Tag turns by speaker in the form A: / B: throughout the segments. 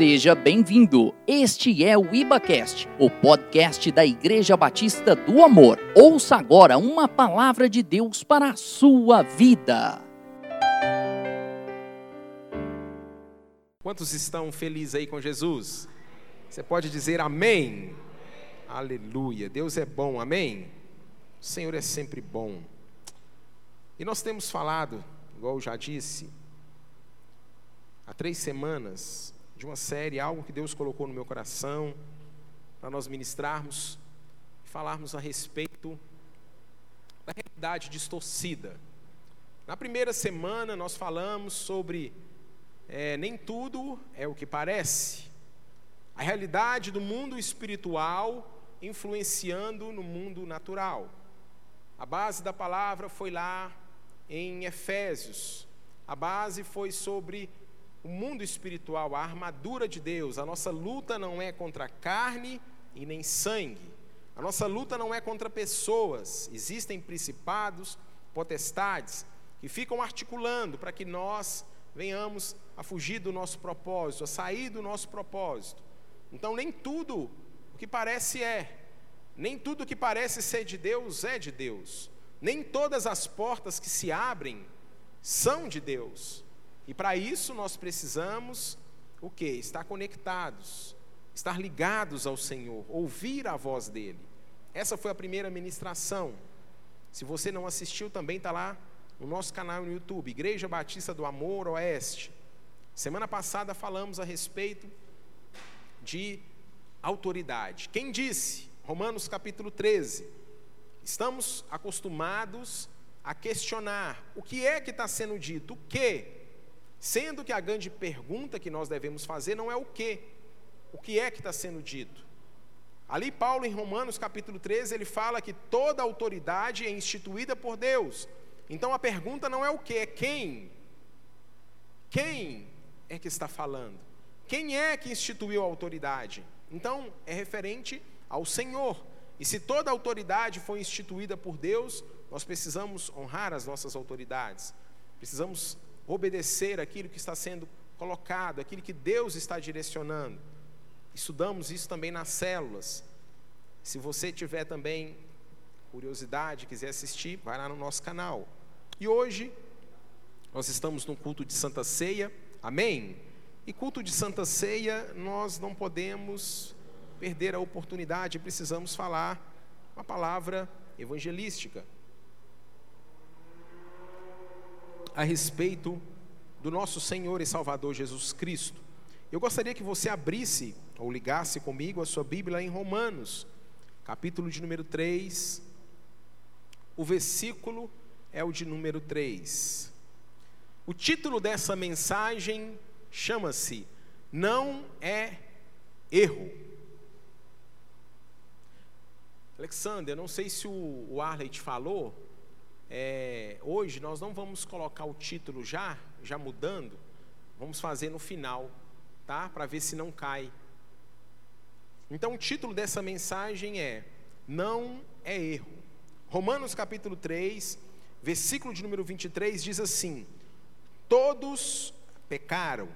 A: Seja bem-vindo. Este é o IbaCast, o podcast da Igreja Batista do Amor. Ouça agora uma palavra de Deus para a sua vida.
B: Quantos estão felizes aí com Jesus? Você pode dizer amém? Aleluia. Deus é bom, amém? O Senhor é sempre bom. E nós temos falado, igual eu já disse, há três semanas, de uma série, algo que Deus colocou no meu coração, para nós ministrarmos e falarmos a respeito da realidade distorcida. Na primeira semana, nós falamos sobre é, nem tudo é o que parece, a realidade do mundo espiritual influenciando no mundo natural. A base da palavra foi lá em Efésios, a base foi sobre o mundo espiritual, a armadura de Deus. A nossa luta não é contra carne e nem sangue. A nossa luta não é contra pessoas. Existem principados, potestades que ficam articulando para que nós venhamos a fugir do nosso propósito, a sair do nosso propósito. Então, nem tudo o que parece é, nem tudo o que parece ser de Deus é de Deus. Nem todas as portas que se abrem são de Deus. E para isso nós precisamos o que? Estar conectados, estar ligados ao Senhor, ouvir a voz dele. Essa foi a primeira ministração. Se você não assistiu, também está lá no nosso canal no YouTube, Igreja Batista do Amor Oeste. Semana passada falamos a respeito de autoridade. Quem disse? Romanos capítulo 13. Estamos acostumados a questionar o que é que está sendo dito, o que Sendo que a grande pergunta que nós devemos fazer não é o que, o que é que está sendo dito. Ali, Paulo, em Romanos capítulo 13, ele fala que toda autoridade é instituída por Deus. Então a pergunta não é o que, é quem. Quem é que está falando? Quem é que instituiu a autoridade? Então é referente ao Senhor. E se toda autoridade foi instituída por Deus, nós precisamos honrar as nossas autoridades. Precisamos obedecer aquilo que está sendo colocado, aquilo que Deus está direcionando. Estudamos isso também nas células. Se você tiver também curiosidade, quiser assistir, vai lá no nosso canal. E hoje nós estamos no culto de Santa Ceia, amém? E culto de Santa Ceia, nós não podemos perder a oportunidade, precisamos falar uma palavra evangelística. A respeito do nosso Senhor e Salvador Jesus Cristo. Eu gostaria que você abrisse ou ligasse comigo a sua Bíblia em Romanos, capítulo de número 3. O versículo é o de número 3. O título dessa mensagem chama-se Não é erro. Alexander, não sei se o Arley te falou, é, hoje nós não vamos colocar o título já, já mudando, vamos fazer no final, tá? Para ver se não cai. Então o título dessa mensagem é Não é erro. Romanos capítulo 3, versículo de número 23 diz assim: Todos pecaram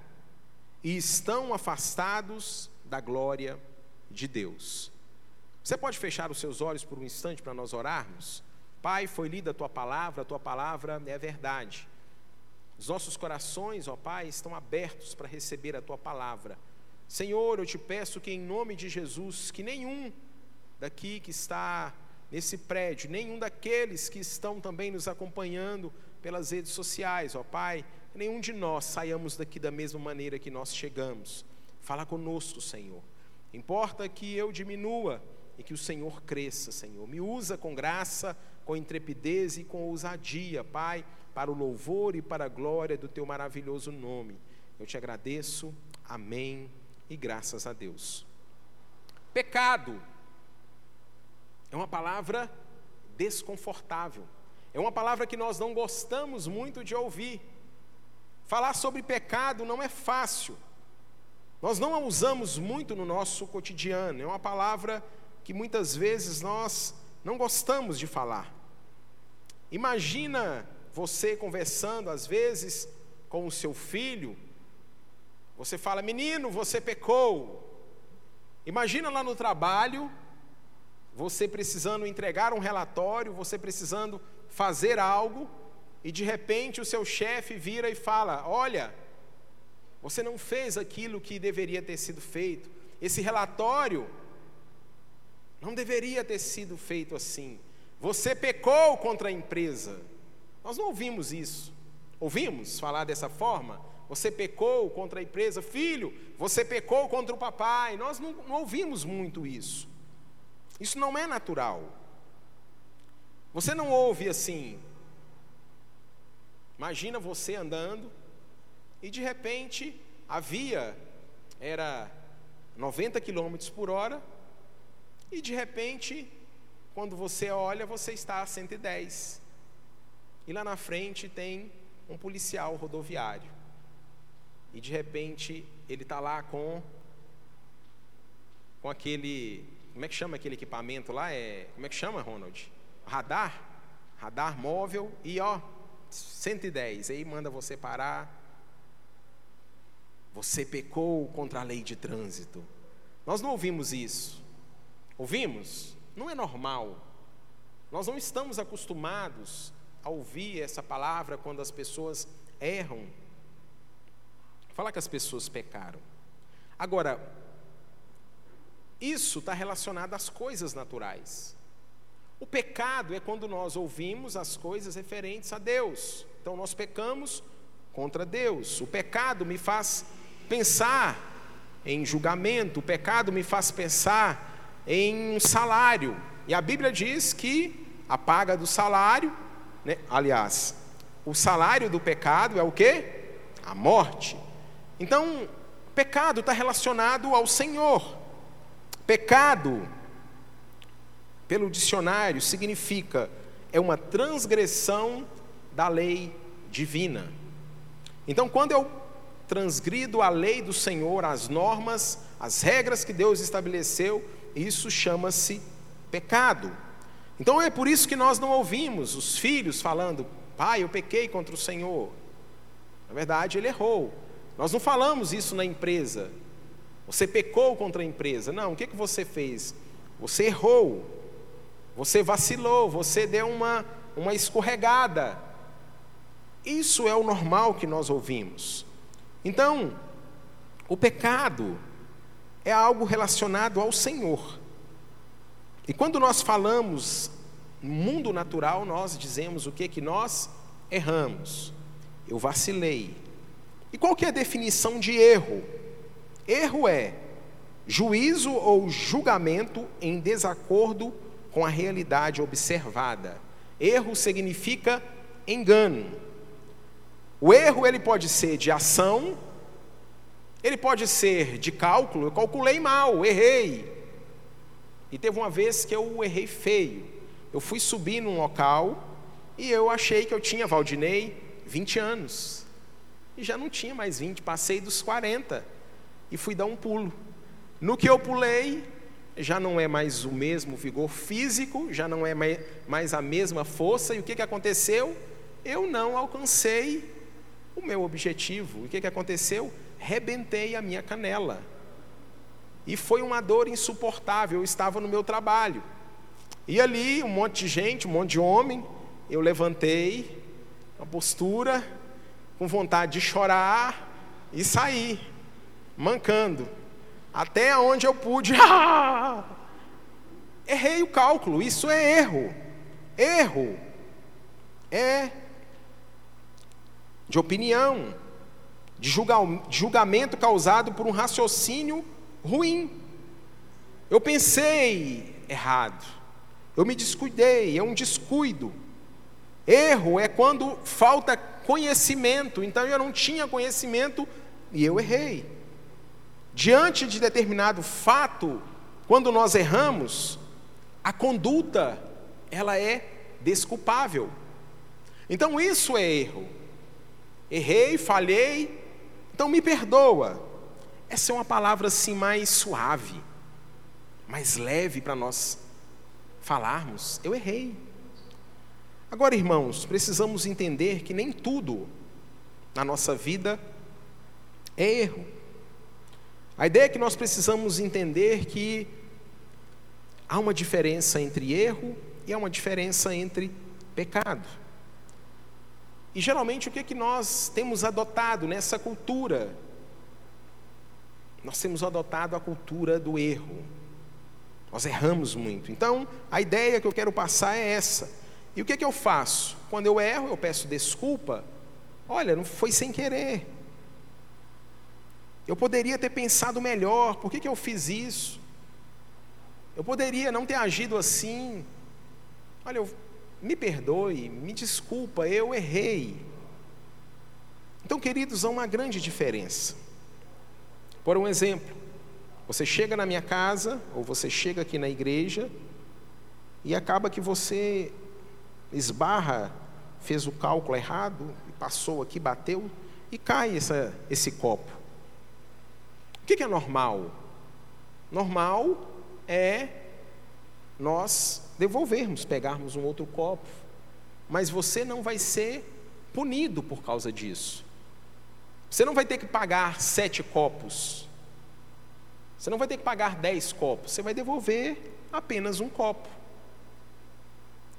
B: e estão afastados da glória de Deus. Você pode fechar os seus olhos por um instante para nós orarmos? Pai, foi lida a tua palavra, a tua palavra é verdade. Os nossos corações, ó Pai, estão abertos para receber a tua palavra. Senhor, eu te peço que em nome de Jesus, que nenhum daqui que está nesse prédio, nenhum daqueles que estão também nos acompanhando pelas redes sociais, ó Pai, nenhum de nós saiamos daqui da mesma maneira que nós chegamos. Fala conosco, Senhor. Importa que eu diminua e que o Senhor cresça, Senhor. Me usa com graça com intrepidez e com ousadia, Pai, para o louvor e para a glória do teu maravilhoso nome. Eu te agradeço, amém e graças a Deus. Pecado é uma palavra desconfortável, é uma palavra que nós não gostamos muito de ouvir. Falar sobre pecado não é fácil, nós não a usamos muito no nosso cotidiano, é uma palavra que muitas vezes nós não gostamos de falar. Imagina você conversando às vezes com o seu filho, Você fala, menino, você pecou. Imagina lá no trabalho, você precisando entregar um relatório, você precisando fazer algo, e de repente o seu chefe vira e fala: Olha, você não fez aquilo que deveria ter sido feito. Esse relatório não deveria ter sido feito assim. Você pecou contra a empresa. Nós não ouvimos isso. Ouvimos falar dessa forma? Você pecou contra a empresa, filho, você pecou contra o papai. Nós não, não ouvimos muito isso. Isso não é natural. Você não ouve assim. Imagina você andando e de repente a via era 90 km por hora e de repente, quando você olha, você está a 110. E lá na frente tem um policial rodoviário. E de repente ele está lá com com aquele como é que chama aquele equipamento lá? É como é que chama, Ronald? Radar, radar móvel e ó 110. Aí manda você parar. Você pecou contra a lei de trânsito. Nós não ouvimos isso. Ouvimos? Não é normal. Nós não estamos acostumados a ouvir essa palavra quando as pessoas erram. Falar que as pessoas pecaram. Agora, isso está relacionado às coisas naturais. O pecado é quando nós ouvimos as coisas referentes a Deus. Então nós pecamos contra Deus. O pecado me faz pensar em julgamento, o pecado me faz pensar em salário. E a Bíblia diz que a paga do salário né? Aliás, o salário do pecado é o que? A morte. Então, pecado está relacionado ao Senhor. Pecado, pelo dicionário, significa é uma transgressão da lei divina. Então, quando eu transgrido a lei do Senhor, as normas, as regras que Deus estabeleceu, isso chama-se pecado. Então é por isso que nós não ouvimos os filhos falando, pai, eu pequei contra o Senhor. Na verdade, ele errou. Nós não falamos isso na empresa. Você pecou contra a empresa. Não, o que, que você fez? Você errou. Você vacilou. Você deu uma, uma escorregada. Isso é o normal que nós ouvimos. Então, o pecado é algo relacionado ao Senhor. E quando nós falamos no mundo natural, nós dizemos o que que nós erramos. Eu vacilei. E qual que é a definição de erro? Erro é juízo ou julgamento em desacordo com a realidade observada. Erro significa engano. O erro ele pode ser de ação, ele pode ser de cálculo, eu calculei mal, errei. E teve uma vez que eu errei feio. Eu fui subir num local e eu achei que eu tinha, Valdinei, 20 anos. E já não tinha mais 20, passei dos 40 e fui dar um pulo. No que eu pulei, já não é mais o mesmo vigor físico, já não é mais a mesma força, e o que, que aconteceu? Eu não alcancei o meu objetivo. O que, que aconteceu? Rebentei a minha canela. E foi uma dor insuportável. Eu estava no meu trabalho. E ali, um monte de gente, um monte de homem, eu levantei a postura, com vontade de chorar e sair, mancando, até onde eu pude. Errei o cálculo, isso é erro. Erro é de opinião, de julgamento causado por um raciocínio ruim. Eu pensei errado. Eu me descuidei, é um descuido. Erro é quando falta conhecimento. Então eu não tinha conhecimento e eu errei. Diante de determinado fato, quando nós erramos, a conduta ela é desculpável. Então isso é erro. Errei, falhei, então me perdoa. Essa é uma palavra assim mais suave, mais leve para nós falarmos. Eu errei. Agora, irmãos, precisamos entender que nem tudo na nossa vida é erro. A ideia é que nós precisamos entender que há uma diferença entre erro e há uma diferença entre pecado. E geralmente o que, é que nós temos adotado nessa cultura? Nós temos adotado a cultura do erro. Nós erramos muito. Então, a ideia que eu quero passar é essa. E o que, é que eu faço? Quando eu erro, eu peço desculpa. Olha, não foi sem querer. Eu poderia ter pensado melhor, por que, que eu fiz isso? Eu poderia não ter agido assim. Olha, eu me perdoe, me desculpa, eu errei. Então, queridos, há uma grande diferença. Por um exemplo, você chega na minha casa, ou você chega aqui na igreja, e acaba que você esbarra, fez o cálculo errado, passou aqui, bateu, e cai essa, esse copo. O que é normal? Normal é nós devolvermos, pegarmos um outro copo. Mas você não vai ser punido por causa disso. Você não vai ter que pagar sete copos. Você não vai ter que pagar dez copos. Você vai devolver apenas um copo.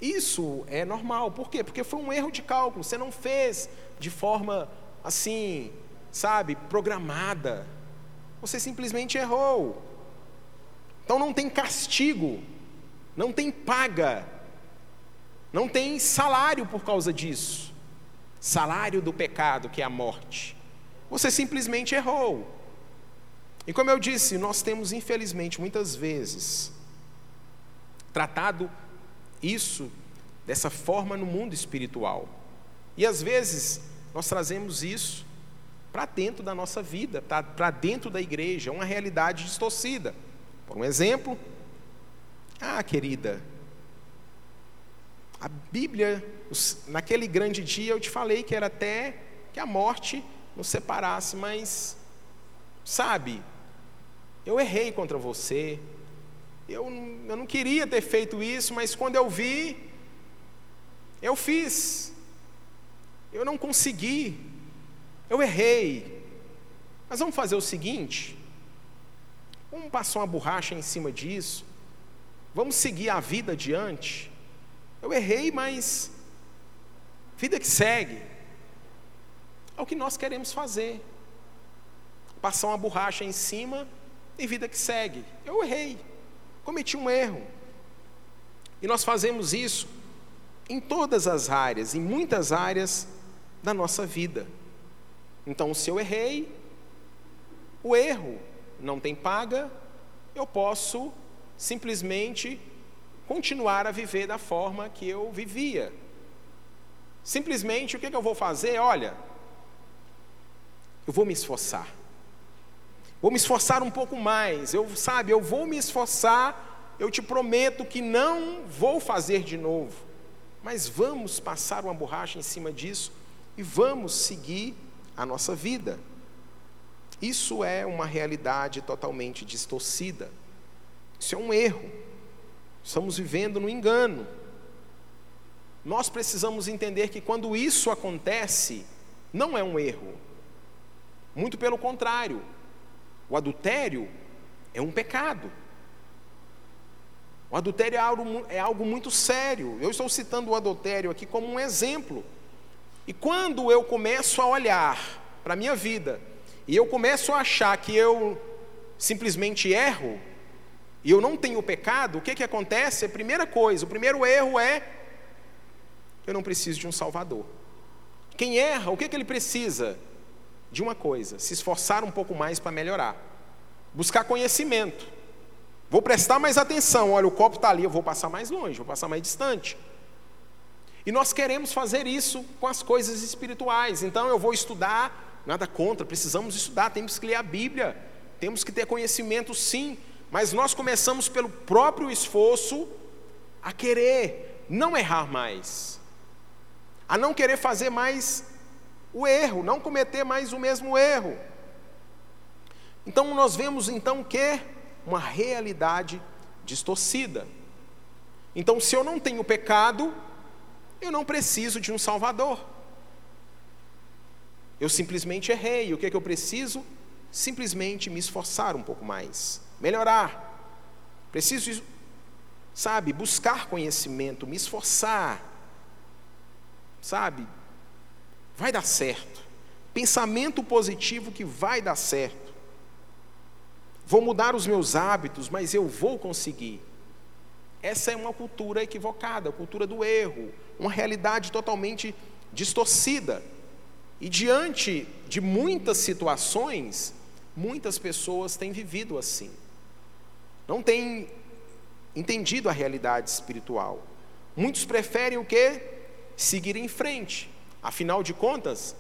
B: Isso é normal. Por quê? Porque foi um erro de cálculo. Você não fez de forma assim, sabe, programada. Você simplesmente errou. Então não tem castigo não tem paga, não tem salário por causa disso. Salário do pecado, que é a morte. Você simplesmente errou. E como eu disse, nós temos, infelizmente, muitas vezes, tratado isso dessa forma no mundo espiritual. E às vezes nós trazemos isso para dentro da nossa vida, para dentro da igreja, uma realidade distorcida. Por um exemplo, ah, querida, a Bíblia, naquele grande dia eu te falei que era até que a morte nos separasse, mas, sabe, eu errei contra você, eu, eu não queria ter feito isso, mas quando eu vi, eu fiz, eu não consegui, eu errei. Mas vamos fazer o seguinte: vamos passar uma borracha em cima disso, Vamos seguir a vida adiante. Eu errei, mas vida que segue. É o que nós queremos fazer. Passar uma borracha em cima e vida que segue. Eu errei, cometi um erro. E nós fazemos isso em todas as áreas, em muitas áreas da nossa vida. Então, se eu errei, o erro não tem paga, eu posso simplesmente continuar a viver da forma que eu vivia. Simplesmente o que, que eu vou fazer? Olha, eu vou me esforçar. Vou me esforçar um pouco mais. Eu, sabe, eu vou me esforçar. Eu te prometo que não vou fazer de novo. Mas vamos passar uma borracha em cima disso e vamos seguir a nossa vida. Isso é uma realidade totalmente distorcida. Isso é um erro. Estamos vivendo no engano. Nós precisamos entender que quando isso acontece, não é um erro. Muito pelo contrário. O adultério é um pecado. O adultério é algo, é algo muito sério. Eu estou citando o adultério aqui como um exemplo. E quando eu começo a olhar para a minha vida e eu começo a achar que eu simplesmente erro, e eu não tenho pecado, o que, que acontece? A primeira coisa, o primeiro erro é: eu não preciso de um Salvador. Quem erra, o que, que ele precisa? De uma coisa: se esforçar um pouco mais para melhorar, buscar conhecimento. Vou prestar mais atenção. Olha, o copo está ali, eu vou passar mais longe, vou passar mais distante. E nós queremos fazer isso com as coisas espirituais. Então eu vou estudar, nada contra, precisamos estudar, temos que ler a Bíblia, temos que ter conhecimento sim, mas nós começamos pelo próprio esforço a querer não errar mais, a não querer fazer mais o erro, não cometer mais o mesmo erro. Então nós vemos então que uma realidade distorcida. Então, se eu não tenho pecado, eu não preciso de um Salvador. Eu simplesmente errei. O que é que eu preciso? simplesmente me esforçar um pouco mais, melhorar. Preciso, sabe, buscar conhecimento, me esforçar. Sabe? Vai dar certo. Pensamento positivo que vai dar certo. Vou mudar os meus hábitos, mas eu vou conseguir. Essa é uma cultura equivocada, cultura do erro, uma realidade totalmente distorcida. E diante de muitas situações, muitas pessoas têm vivido assim. Não têm entendido a realidade espiritual. Muitos preferem o que? Seguir em frente. Afinal de contas,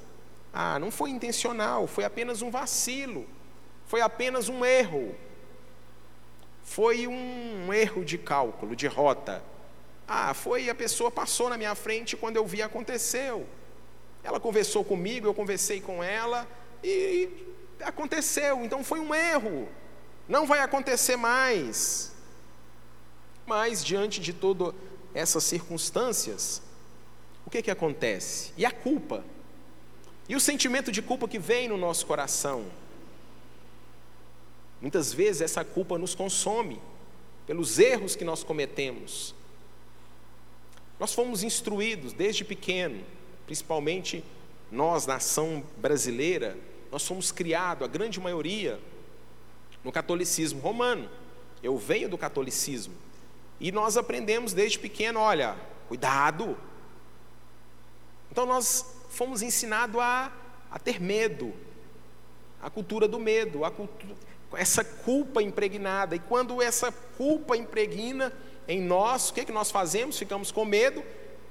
B: ah, não foi intencional, foi apenas um vacilo, foi apenas um erro. Foi um erro de cálculo, de rota. Ah, foi a pessoa passou na minha frente quando eu vi aconteceu. Ela conversou comigo, eu conversei com ela e aconteceu. Então foi um erro. Não vai acontecer mais. Mas diante de todas essas circunstâncias, o que que acontece? E a culpa? E o sentimento de culpa que vem no nosso coração? Muitas vezes essa culpa nos consome pelos erros que nós cometemos. Nós fomos instruídos desde pequeno, principalmente nós, nação brasileira, nós somos criados, a grande maioria, no catolicismo romano. Eu venho do catolicismo. E nós aprendemos desde pequeno, olha, cuidado. Então nós fomos ensinados a, a ter medo, a cultura do medo, a cultura, essa culpa impregnada. E quando essa culpa impregna em nós, o que, é que nós fazemos? Ficamos com medo,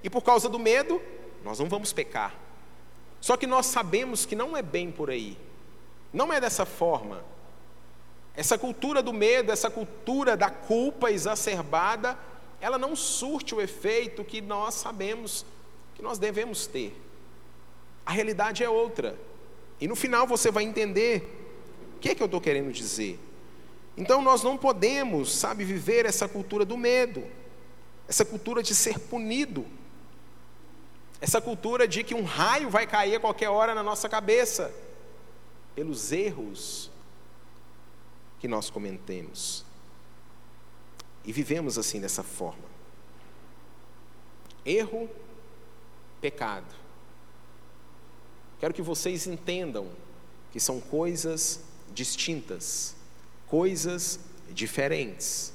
B: e por causa do medo, nós não vamos pecar. Só que nós sabemos que não é bem por aí, não é dessa forma. Essa cultura do medo, essa cultura da culpa exacerbada, ela não surte o efeito que nós sabemos que nós devemos ter. A realidade é outra. E no final você vai entender o que é que eu estou querendo dizer. Então nós não podemos, sabe, viver essa cultura do medo, essa cultura de ser punido, essa cultura de que um raio vai cair a qualquer hora na nossa cabeça, pelos erros que nós cometemos. E vivemos assim dessa forma. Erro, pecado. Quero que vocês entendam que são coisas distintas, coisas diferentes,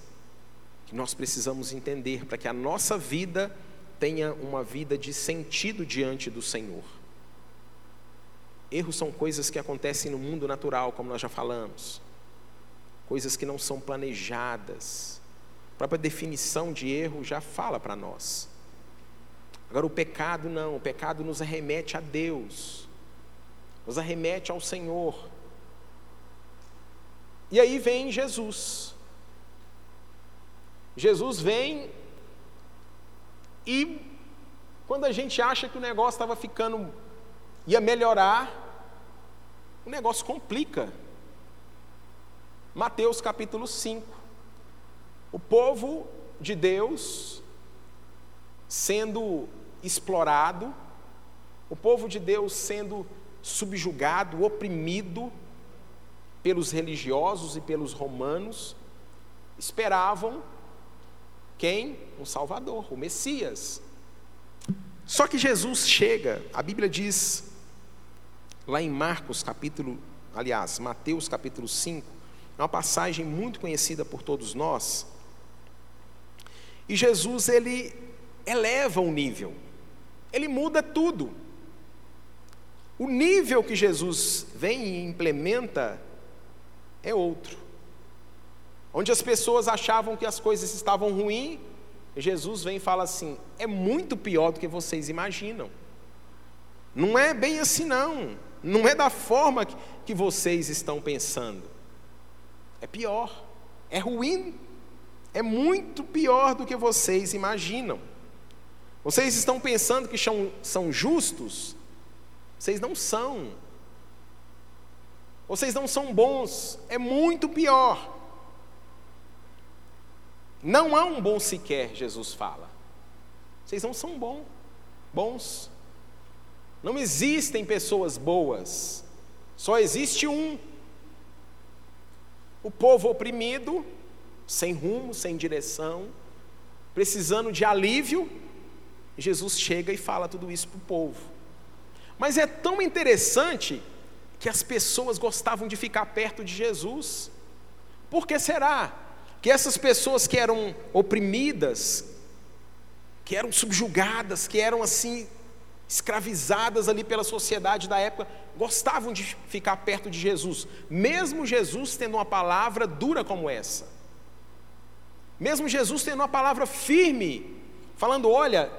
B: que nós precisamos entender para que a nossa vida tenha uma vida de sentido diante do Senhor. Erros são coisas que acontecem no mundo natural, como nós já falamos coisas que não são planejadas. A própria definição de erro já fala para nós. Agora, o pecado não, o pecado nos arremete a Deus, nos arremete ao Senhor. E aí vem Jesus. Jesus vem e quando a gente acha que o negócio estava ficando, ia melhorar, o negócio complica. Mateus capítulo 5. O povo de Deus sendo explorado, o povo de Deus sendo subjugado, oprimido pelos religiosos e pelos romanos, esperavam quem? Um Salvador, o Messias. Só que Jesus chega, a Bíblia diz, lá em Marcos capítulo, aliás, Mateus capítulo 5, é uma passagem muito conhecida por todos nós. E Jesus, ele eleva o nível, ele muda tudo. O nível que Jesus vem e implementa é outro. Onde as pessoas achavam que as coisas estavam ruins, Jesus vem e fala assim: é muito pior do que vocês imaginam. Não é bem assim, não. Não é da forma que vocês estão pensando. É pior, é ruim, é muito pior do que vocês imaginam. Vocês estão pensando que são, são justos? Vocês não são. Vocês não são bons, é muito pior. Não há um bom sequer, Jesus fala. Vocês não são bom, bons. Não existem pessoas boas, só existe um O povo oprimido, sem rumo, sem direção, precisando de alívio, Jesus chega e fala tudo isso para o povo. Mas é tão interessante que as pessoas gostavam de ficar perto de Jesus. Por que será? Que essas pessoas que eram oprimidas, que eram subjugadas, que eram assim escravizadas ali pela sociedade da época, gostavam de ficar perto de Jesus, mesmo Jesus tendo uma palavra dura como essa. Mesmo Jesus tendo uma palavra firme, falando: olha,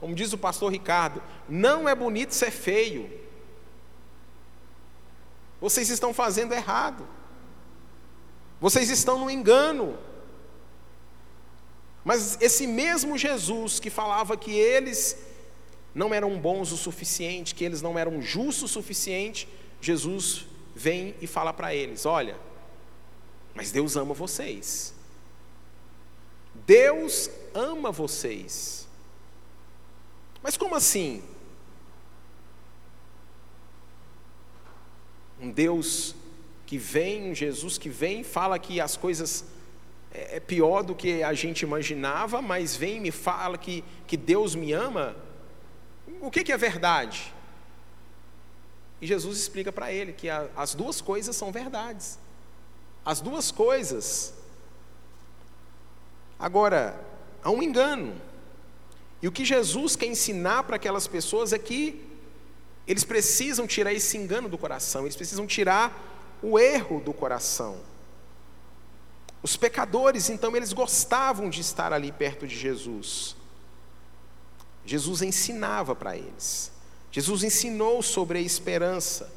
B: como diz o pastor Ricardo, não é bonito ser feio. Vocês estão fazendo errado. Vocês estão no engano. Mas esse mesmo Jesus que falava que eles não eram bons o suficiente, que eles não eram justos o suficiente, Jesus vem e fala para eles: Olha, mas Deus ama vocês. Deus ama vocês. Mas como assim? Um Deus que vem, um Jesus que vem, fala que as coisas é, é pior do que a gente imaginava, mas vem e me fala que, que Deus me ama. O que, que é verdade? E Jesus explica para ele que a, as duas coisas são verdades. As duas coisas. Agora, há um engano. E o que Jesus quer ensinar para aquelas pessoas é que eles precisam tirar esse engano do coração, eles precisam tirar o erro do coração. Os pecadores, então, eles gostavam de estar ali perto de Jesus. Jesus ensinava para eles. Jesus ensinou sobre a esperança.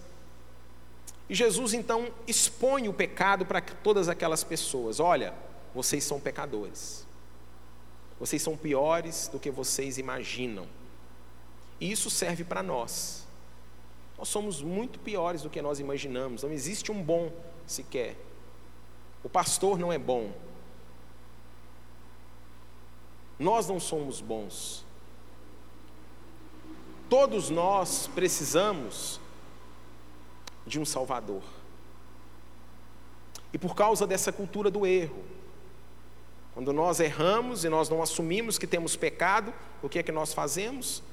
B: E Jesus então expõe o pecado para todas aquelas pessoas: olha, vocês são pecadores. Vocês são piores do que vocês imaginam. E isso serve para nós. Nós somos muito piores do que nós imaginamos. Não existe um bom sequer. O pastor não é bom. Nós não somos bons. Todos nós precisamos de um Salvador. E por causa dessa cultura do erro, quando nós erramos e nós não assumimos que temos pecado, o que é que nós fazemos?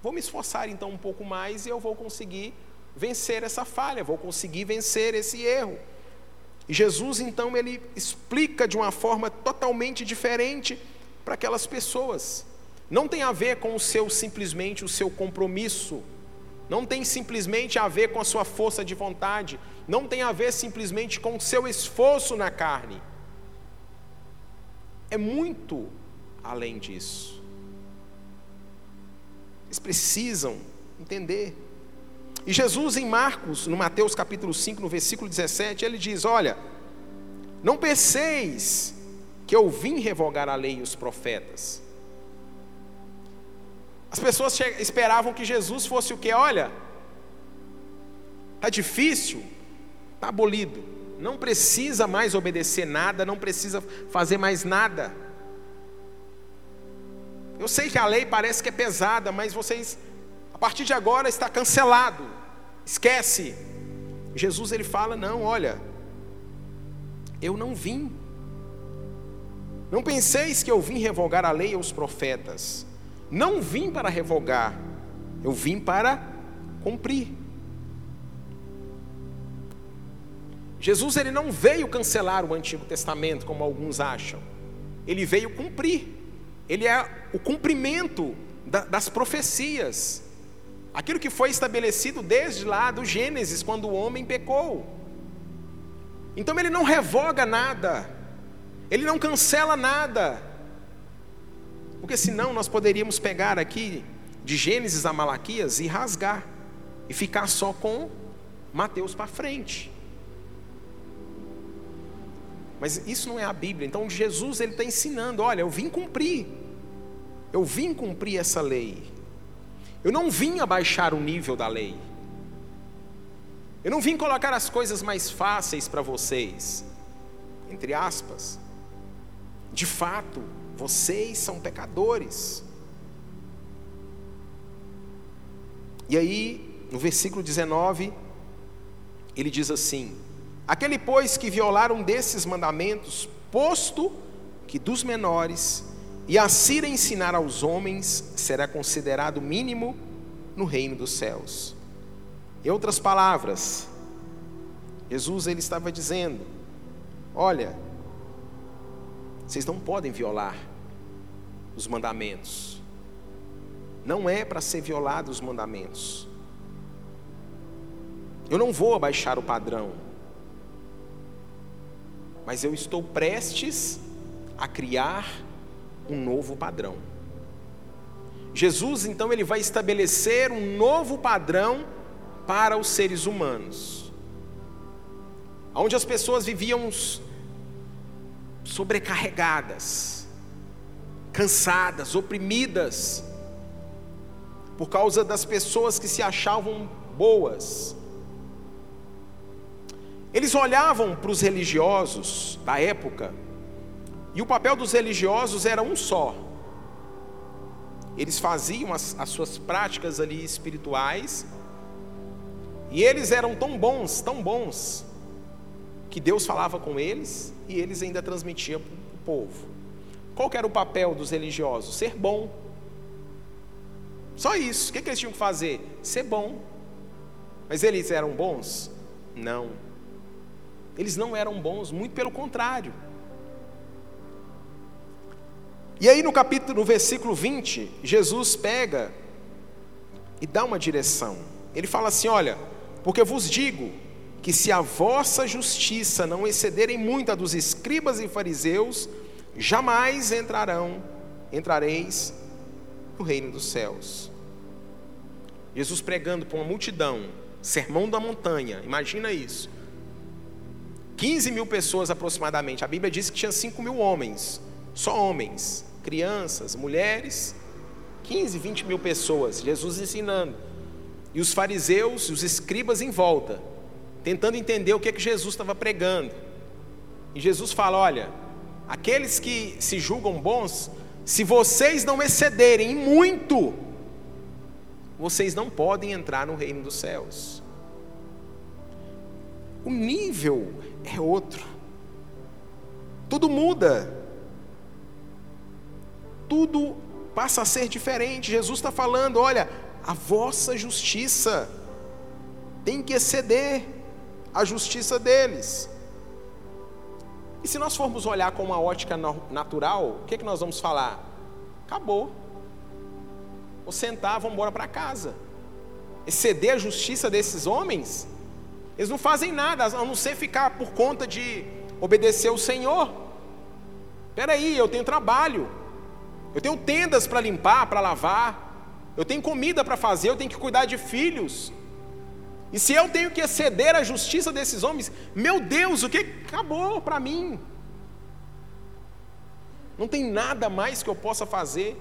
B: Vou me esforçar então um pouco mais e eu vou conseguir vencer essa falha, vou conseguir vencer esse erro. E Jesus então ele explica de uma forma totalmente diferente para aquelas pessoas. Não tem a ver com o seu simplesmente o seu compromisso. Não tem simplesmente a ver com a sua força de vontade, não tem a ver simplesmente com o seu esforço na carne. É muito além disso. Eles precisam entender. E Jesus, em Marcos, no Mateus capítulo 5, no versículo 17, ele diz: Olha, não penseis que eu vim revogar a lei e os profetas. As pessoas esperavam que Jesus fosse o que? Olha, está difícil, está abolido, não precisa mais obedecer nada, não precisa fazer mais nada. Eu sei que a lei parece que é pesada, mas vocês, a partir de agora, está cancelado, esquece. Jesus ele fala: não, olha, eu não vim. Não penseis que eu vim revogar a lei e os profetas. Não vim para revogar, eu vim para cumprir. Jesus ele não veio cancelar o Antigo Testamento, como alguns acham. Ele veio cumprir. Ele é o cumprimento das profecias. Aquilo que foi estabelecido desde lá do Gênesis, quando o homem pecou. Então ele não revoga nada. Ele não cancela nada. Porque senão nós poderíamos pegar aqui de Gênesis a Malaquias e rasgar e ficar só com Mateus para frente. Mas isso não é a Bíblia. Então Jesus ele está ensinando: olha, eu vim cumprir, eu vim cumprir essa lei. Eu não vim abaixar o nível da lei. Eu não vim colocar as coisas mais fáceis para vocês, entre aspas. De fato, vocês são pecadores. E aí, no versículo 19, ele diz assim: Aquele, pois, que violar um desses mandamentos, posto que dos menores, e assim ensinar aos homens, será considerado mínimo no reino dos céus. Em outras palavras, Jesus ele estava dizendo: Olha, vocês não podem violar os mandamentos. Não é para ser violado os mandamentos. Eu não vou abaixar o padrão, mas eu estou prestes a criar um novo padrão. Jesus, então, ele vai estabelecer um novo padrão para os seres humanos, onde as pessoas viviam sobrecarregadas, cansadas, oprimidas, por causa das pessoas que se achavam boas. Eles olhavam para os religiosos da época, e o papel dos religiosos era um só. Eles faziam as, as suas práticas ali espirituais, e eles eram tão bons, tão bons, que Deus falava com eles e eles ainda transmitiam para o povo. Qual era o papel dos religiosos? Ser bom. Só isso. O que, que eles tinham que fazer? Ser bom. Mas eles eram bons? Não. Eles não eram bons, muito pelo contrário. E aí no capítulo, no versículo 20, Jesus pega e dá uma direção. Ele fala assim: Olha, porque vos digo que se a vossa justiça não excederem muito a dos escribas e fariseus, jamais entrarão, entrareis no reino dos céus. Jesus pregando para uma multidão, sermão da montanha, imagina isso. 15 mil pessoas aproximadamente, a Bíblia diz que tinha 5 mil homens, só homens, crianças, mulheres, 15, 20 mil pessoas, Jesus ensinando. E os fariseus, os escribas em volta, tentando entender o que, é que Jesus estava pregando. E Jesus fala: olha, aqueles que se julgam bons, se vocês não excederem muito, vocês não podem entrar no reino dos céus. O nível é outro. Tudo muda. Tudo passa a ser diferente. Jesus está falando: olha, a vossa justiça tem que exceder a justiça deles. E se nós formos olhar com uma ótica natural, o que, é que nós vamos falar? Acabou. Vou sentar, vamos embora para casa. Exceder a justiça desses homens, eles não fazem nada, a não ser ficar por conta de obedecer o Senhor. Espera aí, eu tenho trabalho, eu tenho tendas para limpar, para lavar, eu tenho comida para fazer, eu tenho que cuidar de filhos, e se eu tenho que exceder a justiça desses homens, meu Deus, o que acabou para mim? Não tem nada mais que eu possa fazer.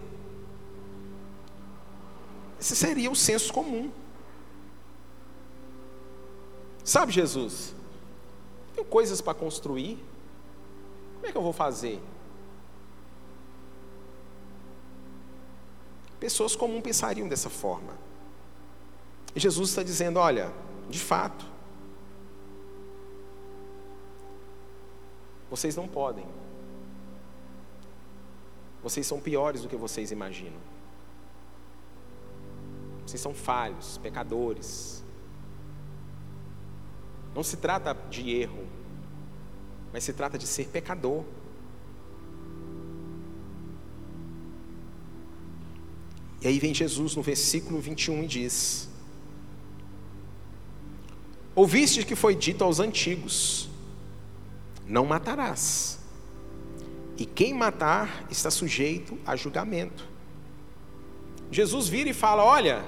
B: Esse seria o senso comum. Sabe, Jesus? Tenho coisas para construir. Como é que eu vou fazer? Pessoas comuns pensariam dessa forma. E Jesus está dizendo: olha, de fato, vocês não podem. Vocês são piores do que vocês imaginam. Vocês são falhos, pecadores. Não se trata de erro, mas se trata de ser pecador. E aí vem Jesus no versículo 21 e diz: Ouviste que foi dito aos antigos: Não matarás. E quem matar está sujeito a julgamento. Jesus vira e fala: Olha,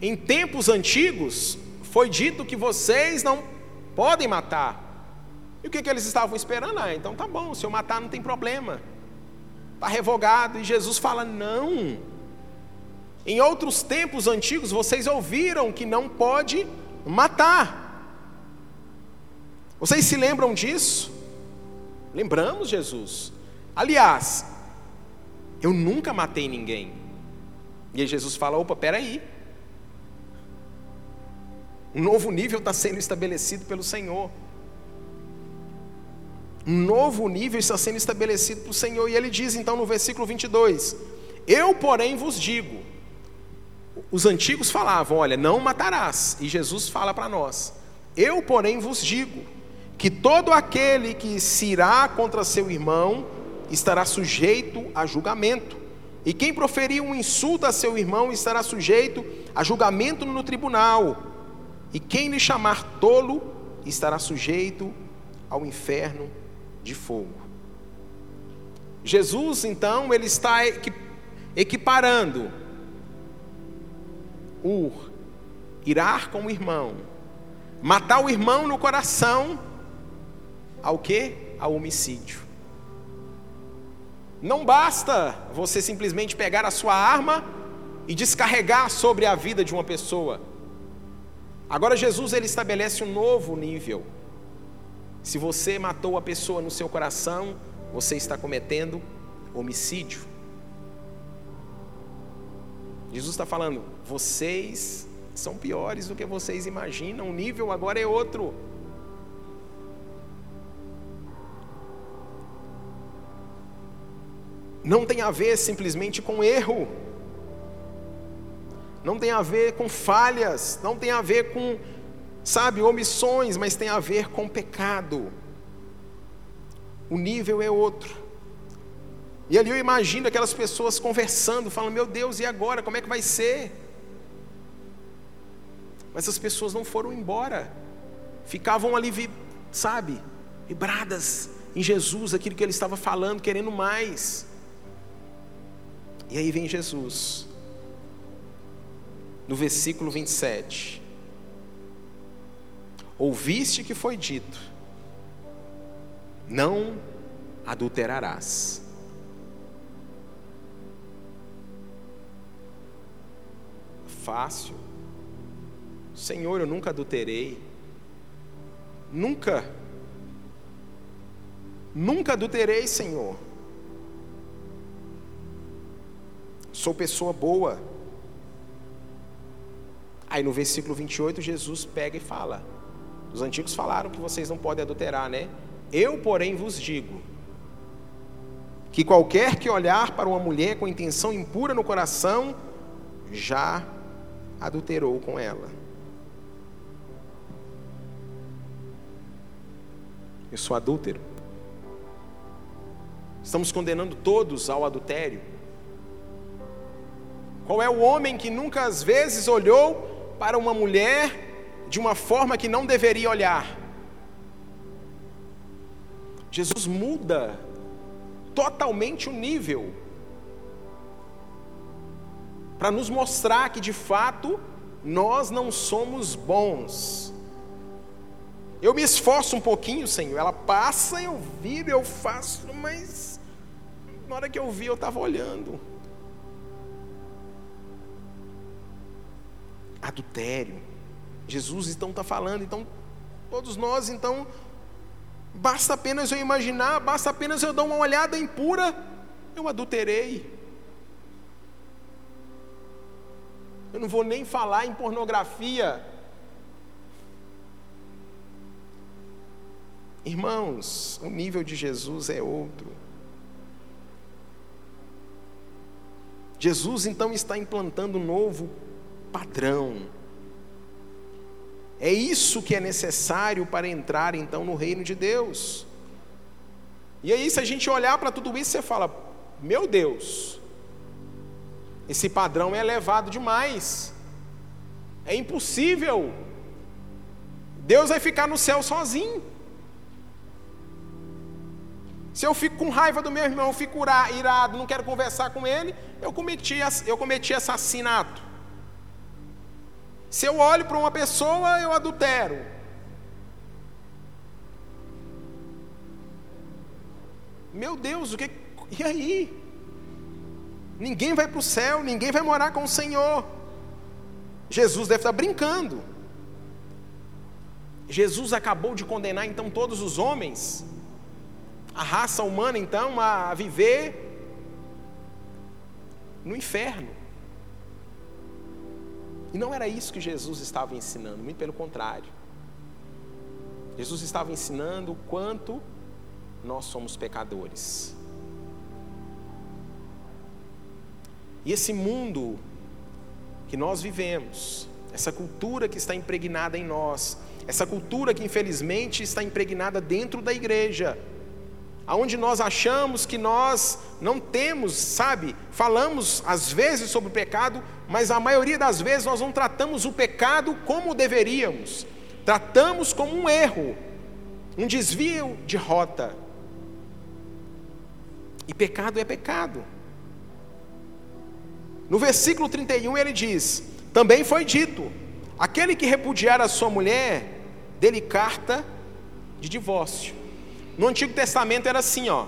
B: em tempos antigos foi dito que vocês não podem matar. E o que, que eles estavam esperando? Ah, então tá bom, se eu matar não tem problema. Está revogado. E Jesus fala: Não. Em outros tempos antigos vocês ouviram que não pode matar. Vocês se lembram disso? Lembramos, Jesus. Aliás, eu nunca matei ninguém. E aí Jesus fala: opa, peraí. Um novo nível está sendo estabelecido pelo Senhor. Um novo nível está sendo estabelecido para o Senhor. E ele diz então no versículo 22: Eu, porém, vos digo. Os antigos falavam: Olha, não matarás. E Jesus fala para nós: Eu, porém, vos digo que todo aquele que se irá contra seu irmão estará sujeito a julgamento. E quem proferir um insulto a seu irmão estará sujeito a julgamento no tribunal. E quem lhe chamar tolo estará sujeito ao inferno de fogo. Jesus, então, ele está equiparando o irar com o irmão, matar o irmão no coração, ao que? Ao homicídio. Não basta você simplesmente pegar a sua arma e descarregar sobre a vida de uma pessoa. Agora Jesus ele estabelece um novo nível. Se você matou a pessoa no seu coração, você está cometendo homicídio. Jesus está falando, vocês são piores do que vocês imaginam, o nível agora é outro. não tem a ver simplesmente com erro, não tem a ver com falhas, não tem a ver com, sabe, omissões, mas tem a ver com pecado. O nível é outro. E ali eu imagino aquelas pessoas conversando, falando: Meu Deus, e agora? Como é que vai ser? Mas as pessoas não foram embora, ficavam ali, sabe, vibradas em Jesus, aquilo que ele estava falando, querendo mais. E aí vem Jesus, no versículo 27. Ouviste que foi dito: Não adulterarás. Fácil. Senhor, eu nunca adulterei. Nunca. Nunca adulterei, Senhor. sou pessoa boa. Aí no versículo 28, Jesus pega e fala: Os antigos falaram que vocês não podem adulterar, né? Eu, porém, vos digo que qualquer que olhar para uma mulher com intenção impura no coração, já adulterou com ela. Eu sou adúltero. Estamos condenando todos ao adultério. Qual é o homem que nunca às vezes olhou para uma mulher de uma forma que não deveria olhar? Jesus muda totalmente o nível para nos mostrar que de fato nós não somos bons. Eu me esforço um pouquinho, Senhor. Ela passa, eu viro, eu faço, mas na hora que eu vi, eu estava olhando. adultério. Jesus então está falando, então todos nós então basta apenas eu imaginar, basta apenas eu dar uma olhada impura, eu adulterei. Eu não vou nem falar em pornografia. Irmãos, o nível de Jesus é outro. Jesus então está implantando um novo padrão. É isso que é necessário para entrar então no reino de Deus. E aí, se a gente olhar para tudo isso, você fala: Meu Deus, esse padrão é elevado demais, é impossível. Deus vai ficar no céu sozinho. Se eu fico com raiva do meu irmão, eu fico irado, não quero conversar com ele, eu cometi, eu cometi assassinato. Se eu olho para uma pessoa, eu adultero. Meu Deus, o que. E aí? Ninguém vai para o céu, ninguém vai morar com o Senhor. Jesus deve estar brincando. Jesus acabou de condenar então todos os homens, a raça humana então, a viver no inferno. E não era isso que Jesus estava ensinando, muito pelo contrário. Jesus estava ensinando o quanto nós somos pecadores. E esse mundo que nós vivemos, essa cultura que está impregnada em nós, essa cultura que infelizmente está impregnada dentro da igreja, aonde nós achamos que nós não temos, sabe? Falamos às vezes sobre o pecado, mas a maioria das vezes nós não tratamos o pecado como deveríamos. Tratamos como um erro, um desvio de rota. E pecado é pecado. No versículo 31 ele diz: Também foi dito: aquele que repudiar a sua mulher, dele carta de divórcio. No Antigo Testamento era assim, ó.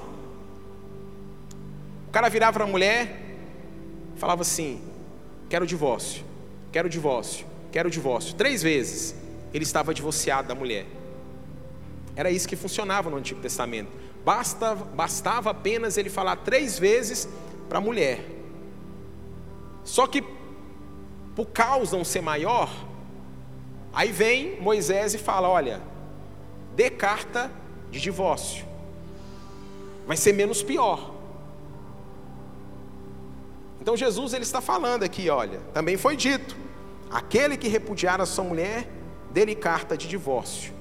B: O cara virava para a mulher, falava assim: Quero divórcio, quero divórcio, quero divórcio. Três vezes ele estava divorciado da mulher. Era isso que funcionava no Antigo Testamento. Basta, bastava apenas ele falar três vezes para a mulher. Só que, por causa não ser maior, aí vem Moisés e fala: olha, dê carta de divórcio, vai ser menos pior. Então Jesus ele está falando aqui, olha, também foi dito: aquele que repudiar a sua mulher, dê-lhe carta de divórcio,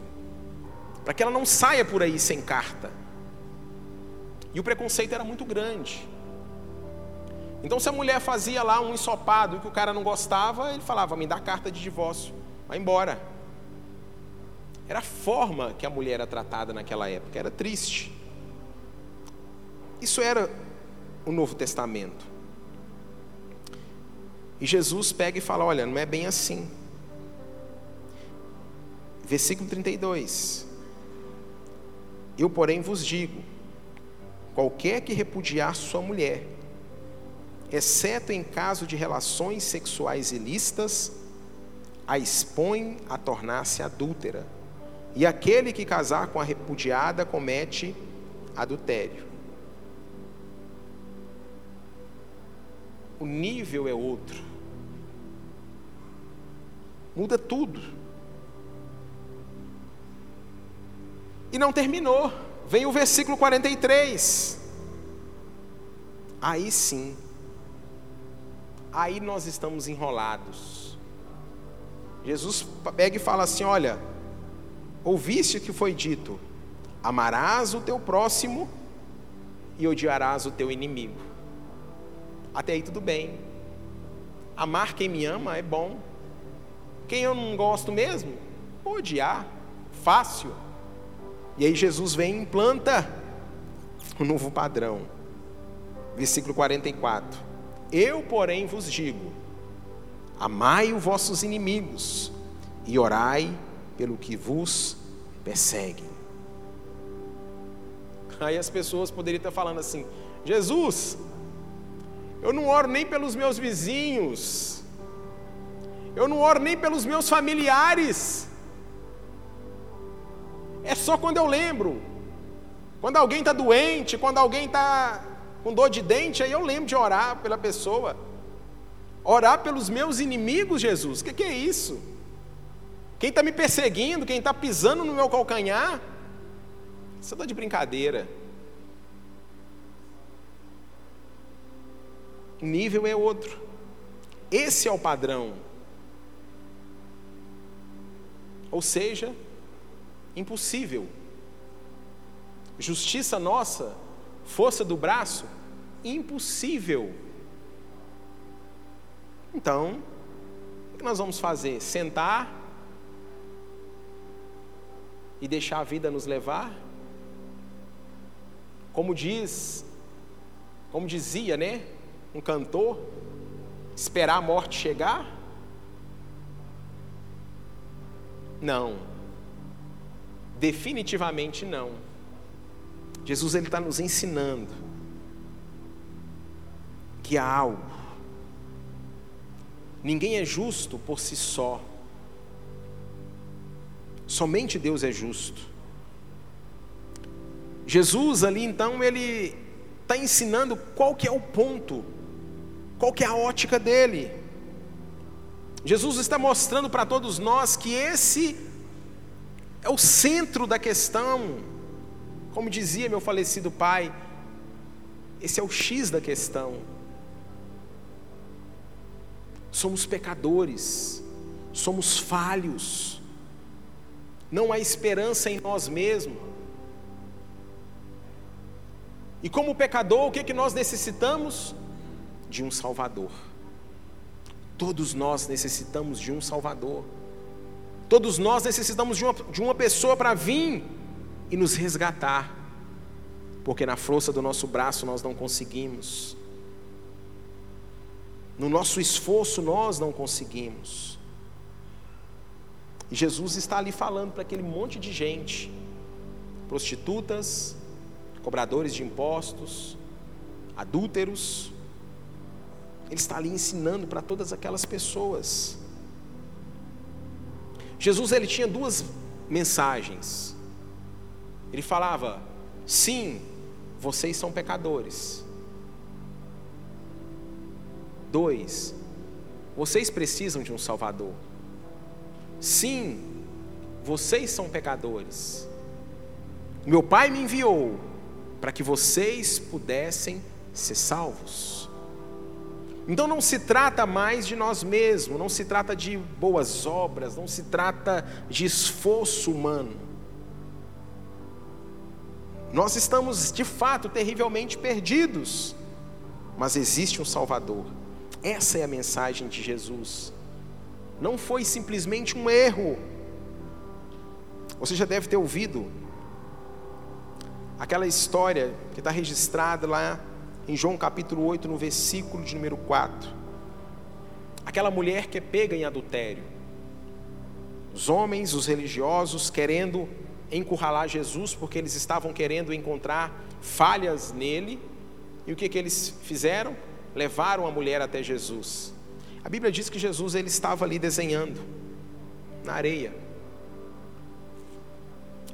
B: para que ela não saia por aí sem carta. E o preconceito era muito grande. Então, se a mulher fazia lá um ensopado que o cara não gostava, ele falava: me dá carta de divórcio, vai embora. Era a forma que a mulher era tratada naquela época, era triste. Isso era o Novo Testamento. E Jesus pega e fala: olha, não é bem assim. Versículo 32. Eu, porém, vos digo: qualquer que repudiar sua mulher, exceto em caso de relações sexuais ilícitas, a expõe a tornar-se adúltera. E aquele que casar com a repudiada comete adultério. O nível é outro. Muda tudo. E não terminou. Vem o versículo 43. Aí sim, aí nós estamos enrolados. Jesus pega e fala assim: Olha, ouviste o que foi dito: amarás o teu próximo e odiarás o teu inimigo. Até aí tudo bem. Amar quem me ama é bom. Quem eu não gosto mesmo, odiar. Fácil. E aí Jesus vem e implanta um novo padrão. Versículo 44. Eu, porém, vos digo: amai os vossos inimigos e orai pelo que vos perseguem. Aí as pessoas poderiam estar falando assim: Jesus, eu não oro nem pelos meus vizinhos, eu não oro nem pelos meus familiares. É só quando eu lembro, quando alguém está doente, quando alguém está com dor de dente, aí eu lembro de orar pela pessoa. Orar pelos meus inimigos, Jesus. O que, que é isso? Quem está me perseguindo, quem está pisando no meu calcanhar, você está de brincadeira. O nível é outro. Esse é o padrão. Ou seja, impossível. Justiça nossa Força do braço? Impossível. Então, o que nós vamos fazer? Sentar e deixar a vida nos levar? Como diz, como dizia, né? Um cantor, esperar a morte chegar? Não. Definitivamente não. Jesus ele está nos ensinando que há algo. Ninguém é justo por si só. Somente Deus é justo. Jesus ali então ele está ensinando qual que é o ponto, qual que é a ótica dele. Jesus está mostrando para todos nós que esse é o centro da questão Como dizia meu falecido pai, esse é o X da questão. Somos pecadores, somos falhos, não há esperança em nós mesmos. E como pecador, o que, é que nós necessitamos? De um Salvador. Todos nós necessitamos de um Salvador. Todos nós necessitamos de uma, de uma pessoa para vir e nos resgatar, porque na força do nosso braço nós não conseguimos, no nosso esforço nós não conseguimos. E Jesus está ali falando para aquele monte de gente, prostitutas, cobradores de impostos, adúlteros. Ele está ali ensinando para todas aquelas pessoas. Jesus ele tinha duas mensagens. Ele falava: sim, vocês são pecadores. Dois, vocês precisam de um Salvador. Sim, vocês são pecadores. Meu Pai me enviou para que vocês pudessem ser salvos. Então não se trata mais de nós mesmos, não se trata de boas obras, não se trata de esforço humano. Nós estamos de fato terrivelmente perdidos, mas existe um Salvador. Essa é a mensagem de Jesus. Não foi simplesmente um erro. Você já deve ter ouvido aquela história que está registrada lá em João capítulo 8, no versículo de número 4. Aquela mulher que é pega em adultério. Os homens, os religiosos, querendo encurralar Jesus, porque eles estavam querendo encontrar falhas nele. E o que, que eles fizeram? Levaram a mulher até Jesus. A Bíblia diz que Jesus ele estava ali desenhando na areia.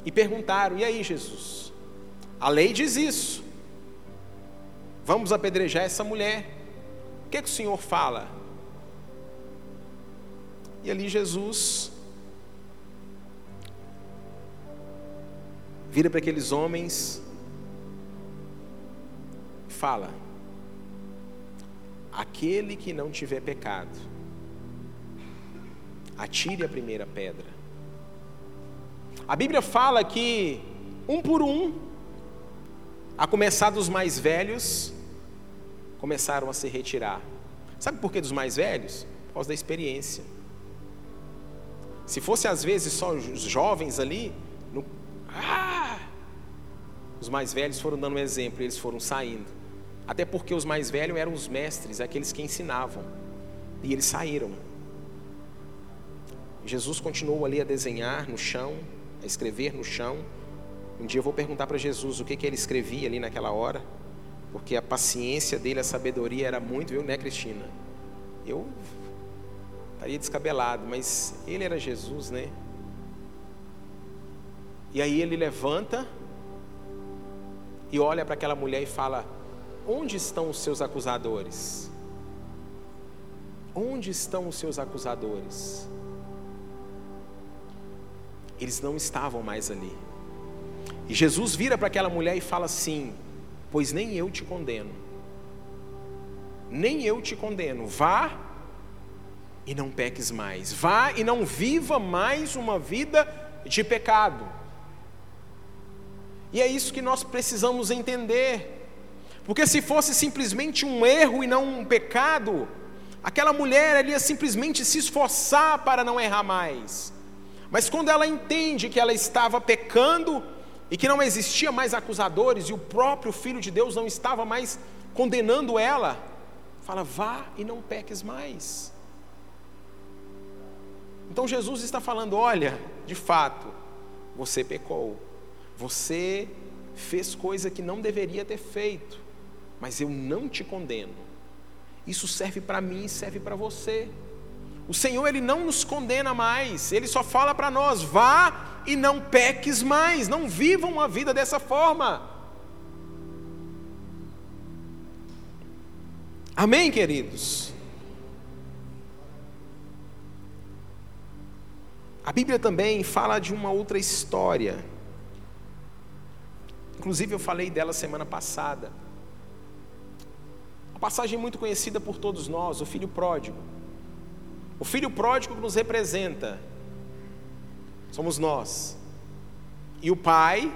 B: E perguntaram: "E aí, Jesus? A lei diz isso. Vamos apedrejar essa mulher. O que, que o Senhor fala?" E ali Jesus vira para aqueles homens e fala: Aquele que não tiver pecado, atire a primeira pedra. A Bíblia fala que, um por um, a começar dos mais velhos, começaram a se retirar. Sabe por que dos mais velhos? Por causa da experiência. Se fosse às vezes só os jovens ali, no... ah! Os mais velhos foram dando um exemplo, eles foram saindo. Até porque os mais velhos eram os mestres, aqueles que ensinavam. E eles saíram. Jesus continuou ali a desenhar no chão, a escrever no chão. Um dia eu vou perguntar para Jesus o que, que ele escrevia ali naquela hora, porque a paciência dele, a sabedoria era muito, viu, né, Cristina? Eu estaria descabelado, mas ele era Jesus, né? E aí ele levanta e olha para aquela mulher e fala: Onde estão os seus acusadores? Onde estão os seus acusadores? Eles não estavam mais ali. E Jesus vira para aquela mulher e fala assim: Pois nem eu te condeno, nem eu te condeno, vá e não peques mais, vá e não viva mais uma vida de pecado. E é isso que nós precisamos entender. Porque se fosse simplesmente um erro e não um pecado, aquela mulher ia simplesmente se esforçar para não errar mais. Mas quando ela entende que ela estava pecando e que não existia mais acusadores e o próprio Filho de Deus não estava mais condenando ela, fala: vá e não peques mais. Então Jesus está falando: olha, de fato, você pecou, você fez coisa que não deveria ter feito mas eu não te condeno. Isso serve para mim e serve para você. O Senhor, Ele não nos condena mais, Ele só fala para nós: vá e não peques mais, não vivam uma vida dessa forma. Amém, queridos? A Bíblia também fala de uma outra história Inclusive eu falei dela semana passada. Uma passagem muito conhecida por todos nós, o filho pródigo. O filho pródigo que nos representa somos nós. E o pai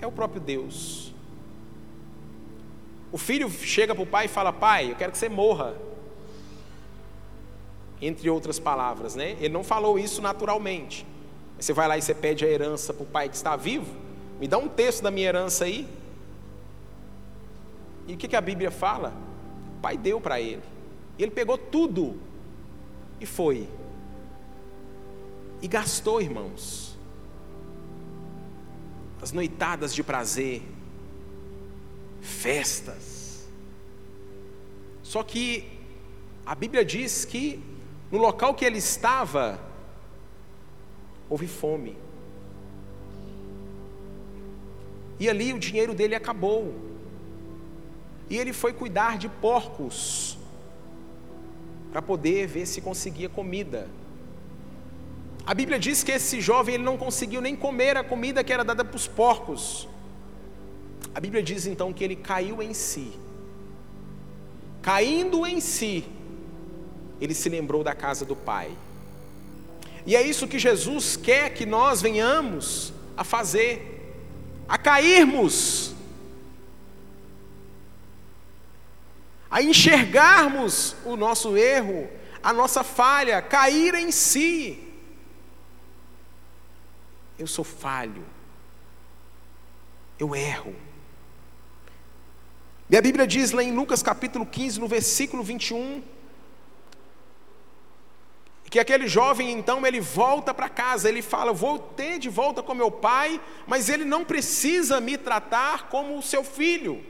B: é o próprio Deus. O filho chega para o pai e fala: Pai, eu quero que você morra. Entre outras palavras, né? Ele não falou isso naturalmente. Você vai lá e você pede a herança para o pai que está vivo. Me dá um texto da minha herança aí. E o que, que a Bíblia fala? O pai deu para ele. Ele pegou tudo e foi. E gastou, irmãos. As noitadas de prazer, festas. Só que a Bíblia diz que no local que ele estava, houve fome. E ali o dinheiro dele acabou. E ele foi cuidar de porcos para poder ver se conseguia comida. A Bíblia diz que esse jovem ele não conseguiu nem comer a comida que era dada para os porcos. A Bíblia diz então que ele caiu em si. Caindo em si, ele se lembrou da casa do Pai. E é isso que Jesus quer que nós venhamos a fazer, a cairmos, a enxergarmos o nosso erro, a nossa falha, cair em si. Eu sou falho, eu erro. E a Bíblia diz lá em Lucas capítulo 15, no versículo 21, que aquele jovem então ele volta para casa, ele fala: "Vou ter de volta com meu pai, mas ele não precisa me tratar como seu filho.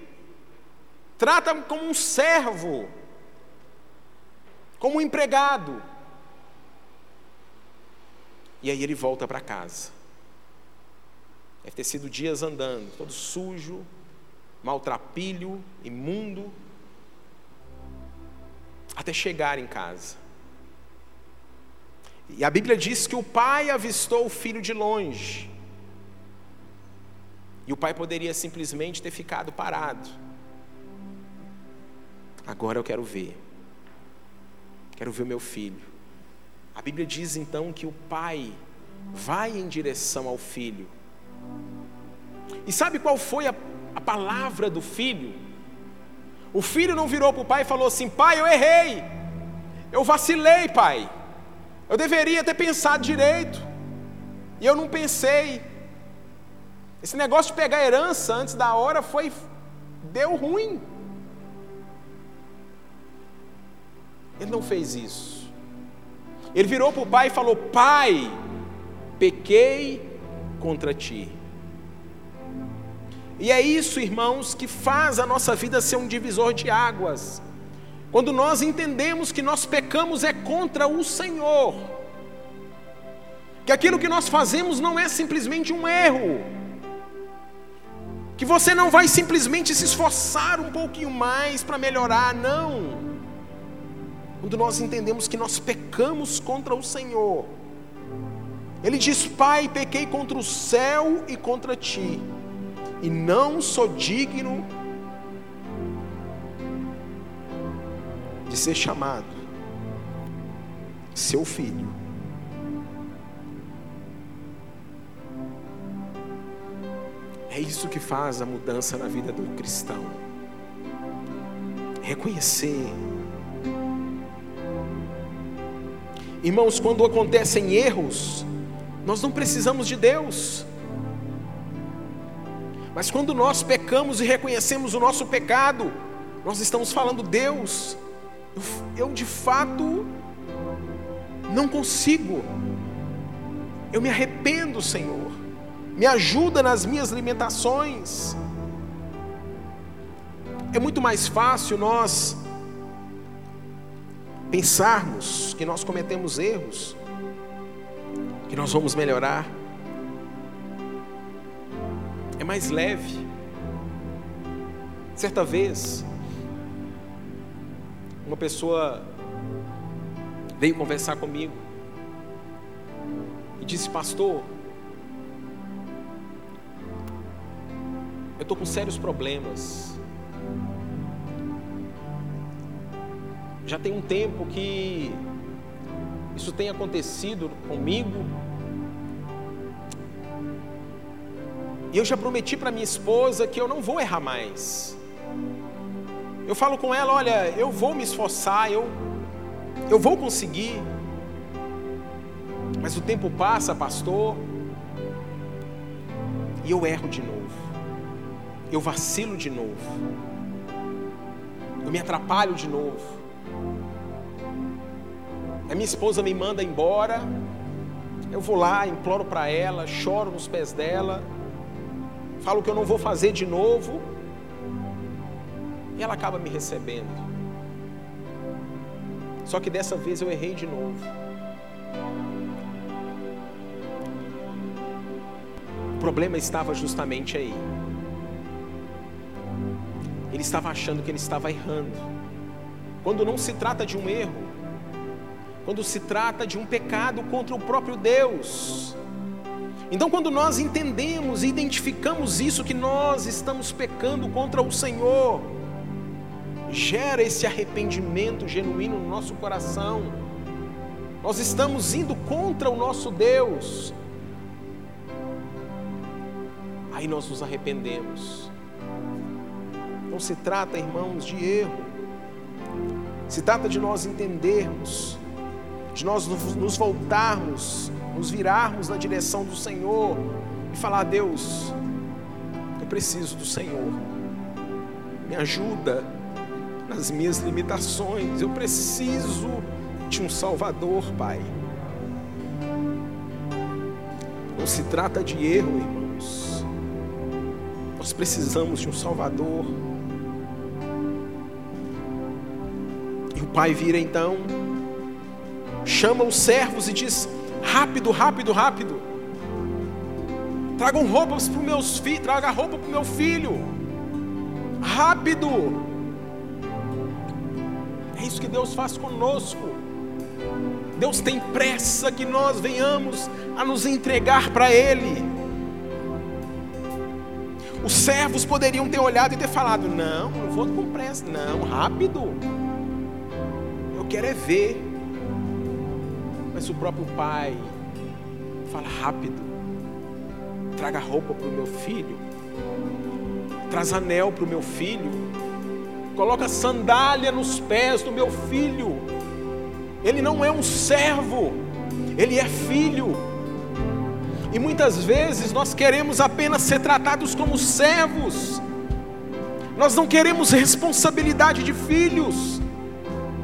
B: Trata-me como um servo, como um empregado." E aí ele volta para casa. Deve ter sido dias andando, todo sujo, maltrapilho, imundo, até chegar em casa. E a Bíblia diz que o pai avistou o filho de longe. E o pai poderia simplesmente ter ficado parado. Agora eu quero ver. Quero ver o meu filho. A Bíblia diz então que o pai vai em direção ao filho. E sabe qual foi a, a palavra do filho? O filho não virou para o pai e falou assim: Pai, eu errei. Eu vacilei, pai. Eu deveria ter pensado direito. E eu não pensei. Esse negócio de pegar herança antes da hora foi. deu ruim. Ele não fez isso. Ele virou para o pai e falou: Pai, pequei contra ti. E é isso, irmãos, que faz a nossa vida ser um divisor de águas. Quando nós entendemos que nós pecamos é contra o Senhor, que aquilo que nós fazemos não é simplesmente um erro, que você não vai simplesmente se esforçar um pouquinho mais para melhorar, não. Quando nós entendemos que nós pecamos contra o Senhor, Ele diz: Pai, pequei contra o céu e contra ti, e não sou digno de ser chamado seu filho. É isso que faz a mudança na vida do cristão. Reconhecer. Irmãos, quando acontecem erros, nós não precisamos de Deus. Mas quando nós pecamos e reconhecemos o nosso pecado, nós estamos falando, Deus, eu, de fato não consigo. Eu me arrependo, Senhor. Me ajuda nas minhas limitações. É muito mais fácil nós pensarmos que nós cometemos erros, que nós vamos melhorar. É mais leve. Certa vez, uma pessoa veio conversar comigo e disse: Pastor, eu estou com sérios problemas. Já tem um tempo que isso tem acontecido comigo. E eu já prometi para minha esposa que eu não vou errar mais. Eu falo com ela, olha, eu vou me esforçar, eu eu vou conseguir. Mas o tempo passa, pastor, e eu erro de novo. Eu vacilo de novo. Eu me atrapalho de novo. A minha esposa me manda embora. Eu vou lá, imploro para ela, choro nos pés dela, falo que eu não vou fazer de novo. E ela acaba me recebendo. Só que dessa vez eu errei de novo. O problema estava justamente aí. Ele estava achando que ele estava errando. Quando não se trata de um erro, quando se trata de um pecado contra o próprio Deus. Então, quando nós entendemos e identificamos isso, que nós estamos pecando contra o Senhor, gera esse arrependimento genuíno no nosso coração. Nós estamos indo contra o nosso Deus. Aí nós nos arrependemos. Não se trata, irmãos, de erro. Se trata de nós entendermos de nós nos voltarmos, nos virarmos na direção do Senhor e falar: Deus, eu preciso do Senhor, me ajuda nas minhas limitações, eu preciso de um Salvador, Pai. Não se trata de erro, irmãos. Nós precisamos de um Salvador. E o Pai vira então chama os servos e diz: rápido, rápido, rápido. Tragam roupas para os meus filhos, traga roupa para o meu filho. Rápido. É isso que Deus faz conosco. Deus tem pressa que nós venhamos a nos entregar para Ele. Os servos poderiam ter olhado e ter falado: Não, não vou com pressa, não, rápido. Eu quero é ver. Mas o próprio pai fala rápido. Traga roupa para o meu filho. Traz anel para o meu filho. Coloca sandália nos pés do meu filho. Ele não é um servo, ele é filho. E muitas vezes nós queremos apenas ser tratados como servos. Nós não queremos responsabilidade de filhos.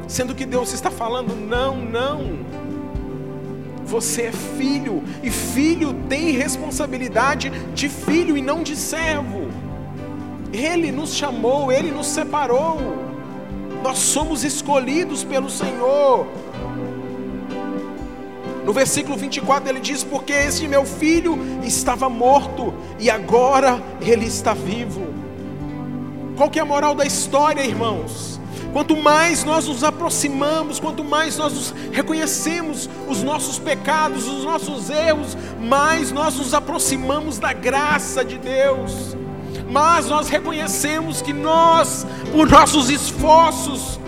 B: Sendo que Deus está falando: não, não. Você é filho, e filho tem responsabilidade de filho e não de servo. Ele nos chamou, ele nos separou. Nós somos escolhidos pelo Senhor. No versículo 24 ele diz: Porque este meu filho estava morto e agora ele está vivo. Qual que é a moral da história, irmãos? Quanto mais nós nos aproximamos, quanto mais nós reconhecemos os nossos pecados, os nossos erros, mais nós nos aproximamos da graça de Deus. Mas nós reconhecemos que nós, por nossos esforços,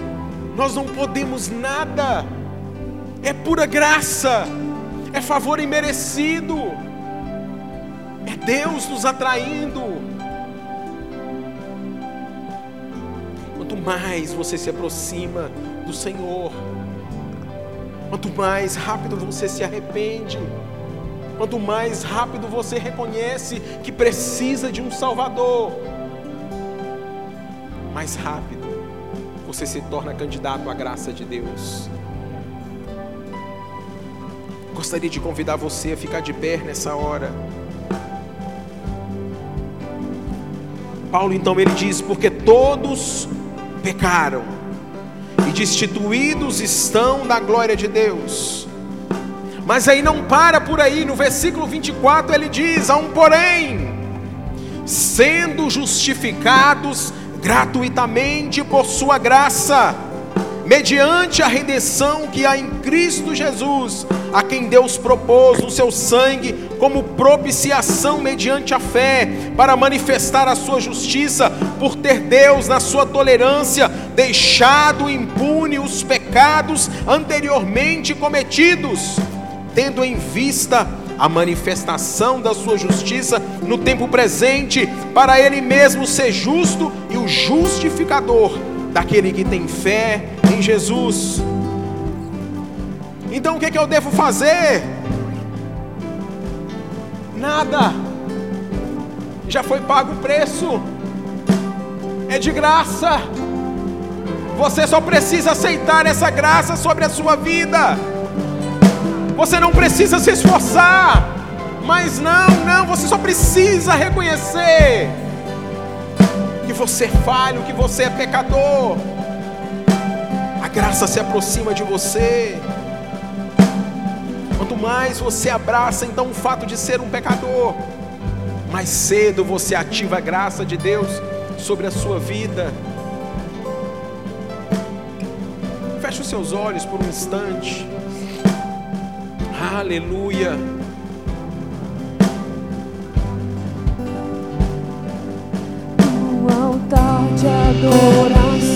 B: nós não podemos nada. É pura graça, é favor imerecido. É Deus nos atraindo. Quanto mais você se aproxima do Senhor, quanto mais rápido você se arrepende, quanto mais rápido você reconhece que precisa de um Salvador, mais rápido você se torna candidato à graça de Deus. Gostaria de convidar você a ficar de pé nessa hora. Paulo então ele diz: porque todos pecaram e destituídos estão da glória de Deus. Mas aí não para por aí, no versículo 24 ele diz: há um porém, sendo justificados gratuitamente por sua graça, mediante a redenção que há em Cristo Jesus, a quem Deus propôs o seu sangue como propiciação mediante a fé, para manifestar a sua justiça, por ter Deus, na sua tolerância, deixado impune os pecados anteriormente cometidos, tendo em vista a manifestação da sua justiça no tempo presente, para ele mesmo ser justo e o justificador daquele que tem fé em Jesus. Então o que, é que eu devo fazer? Nada, já foi pago o preço, é de graça. Você só precisa aceitar essa graça sobre a sua vida. Você não precisa se esforçar. Mas não, não, você só precisa reconhecer que você é falho, que você é pecador. A graça se aproxima de você. Quanto mais você abraça então o fato de ser um pecador, mais cedo você ativa a graça de Deus sobre a sua vida. Feche os seus olhos por um instante. Aleluia.
C: No altar de adoração,